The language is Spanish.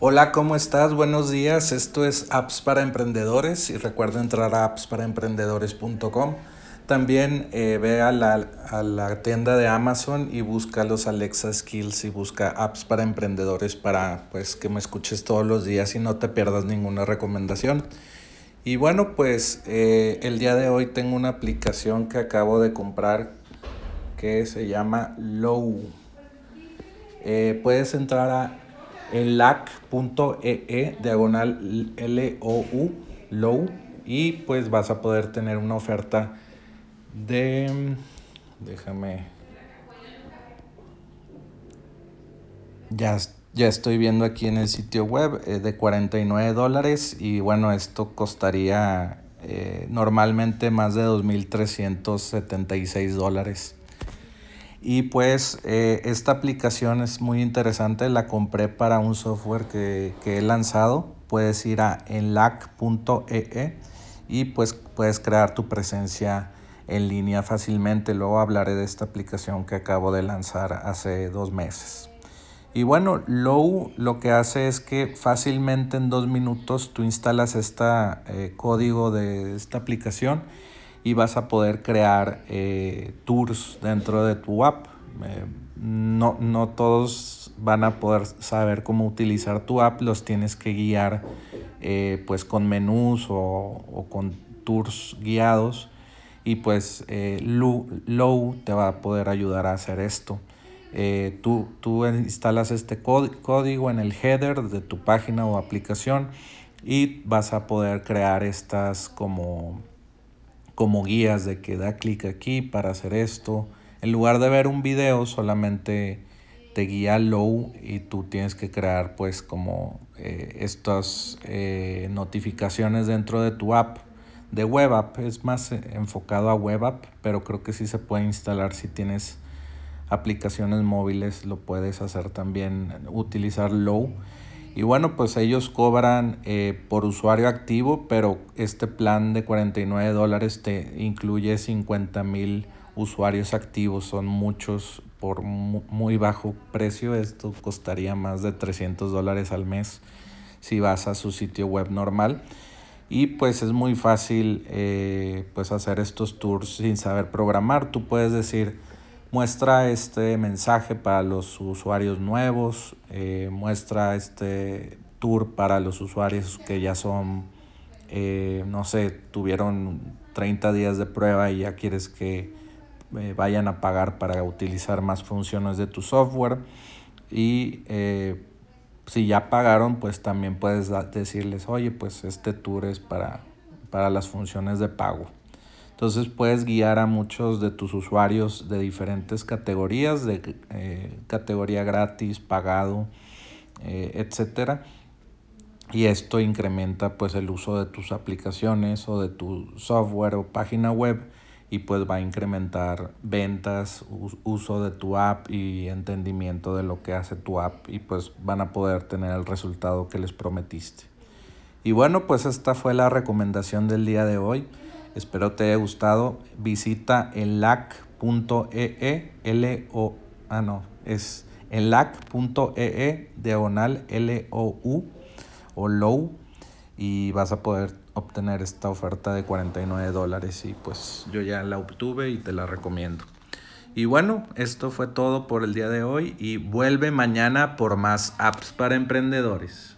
Hola, ¿cómo estás? Buenos días. Esto es Apps para Emprendedores y recuerda entrar a appsparaemprendedores.com. También eh, ve a la, a la, tienda de Amazon y busca los Alexa Skills y busca apps para emprendedores para pues que me escuches todos los días y no te pierdas ninguna recomendación. Y bueno, pues eh, el día de hoy tengo una aplicación que acabo de comprar que se llama Low. Eh, puedes entrar a enlac.ee e, diagonal L-O-U, Low, y pues vas a poder tener una oferta de. Déjame. Ya, ya estoy viendo aquí en el sitio web eh, de 49 dólares y bueno, esto costaría eh, normalmente más de 2.376 dólares. Y pues eh, esta aplicación es muy interesante, la compré para un software que, que he lanzado. Puedes ir a enlac.ee e y pues puedes crear tu presencia en línea fácilmente. Luego hablaré de esta aplicación que acabo de lanzar hace dos meses. Y bueno, Low lo que hace es que fácilmente en dos minutos tú instalas este código de esta aplicación y vas a poder crear eh, tours dentro de tu app. Eh, no, no todos van a poder saber cómo utilizar tu app, los tienes que guiar eh, pues con menús o, o, con tours guiados y pues Low te va a poder ayudar a hacer esto. tú, tú instalas este código en el header de tu página o aplicación y vas a poder crear estas como como guías de que da clic aquí para hacer esto. En lugar de ver un video, solamente te guía low y tú tienes que crear pues como eh, estas eh, notificaciones dentro de tu app de web app. Es más eh, enfocado a web app, pero creo que sí se puede instalar si tienes aplicaciones móviles, lo puedes hacer también, utilizar low. Y bueno, pues ellos cobran eh, por usuario activo, pero este plan de 49 dólares te incluye 50 mil usuarios activos. Son muchos por muy bajo precio. Esto costaría más de 300 dólares al mes si vas a su sitio web normal. Y pues es muy fácil eh, pues hacer estos tours sin saber programar. Tú puedes decir muestra este mensaje para los usuarios nuevos, eh, muestra este tour para los usuarios que ya son, eh, no sé, tuvieron 30 días de prueba y ya quieres que eh, vayan a pagar para utilizar más funciones de tu software. Y si ya pagaron, pues también puedes decirles, oye, pues este tour es para, para las funciones de pago. Entonces puedes guiar a muchos de tus usuarios de diferentes categorías, de eh, categoría gratis, pagado, eh, etcétera. Y esto incrementa pues el uso de tus aplicaciones o de tu software o página web y pues va a incrementar ventas, uso de tu app y entendimiento de lo que hace tu app y pues van a poder tener el resultado que les prometiste. Y bueno, pues esta fue la recomendación del día de hoy. Espero te haya gustado. Visita enlac.ee, L O ah no, es enlac.ee e, diagonal L O U o low y vas a poder obtener esta oferta de 49 dólares y pues yo ya la obtuve y te la recomiendo. Y bueno, esto fue todo por el día de hoy y vuelve mañana por más apps para emprendedores.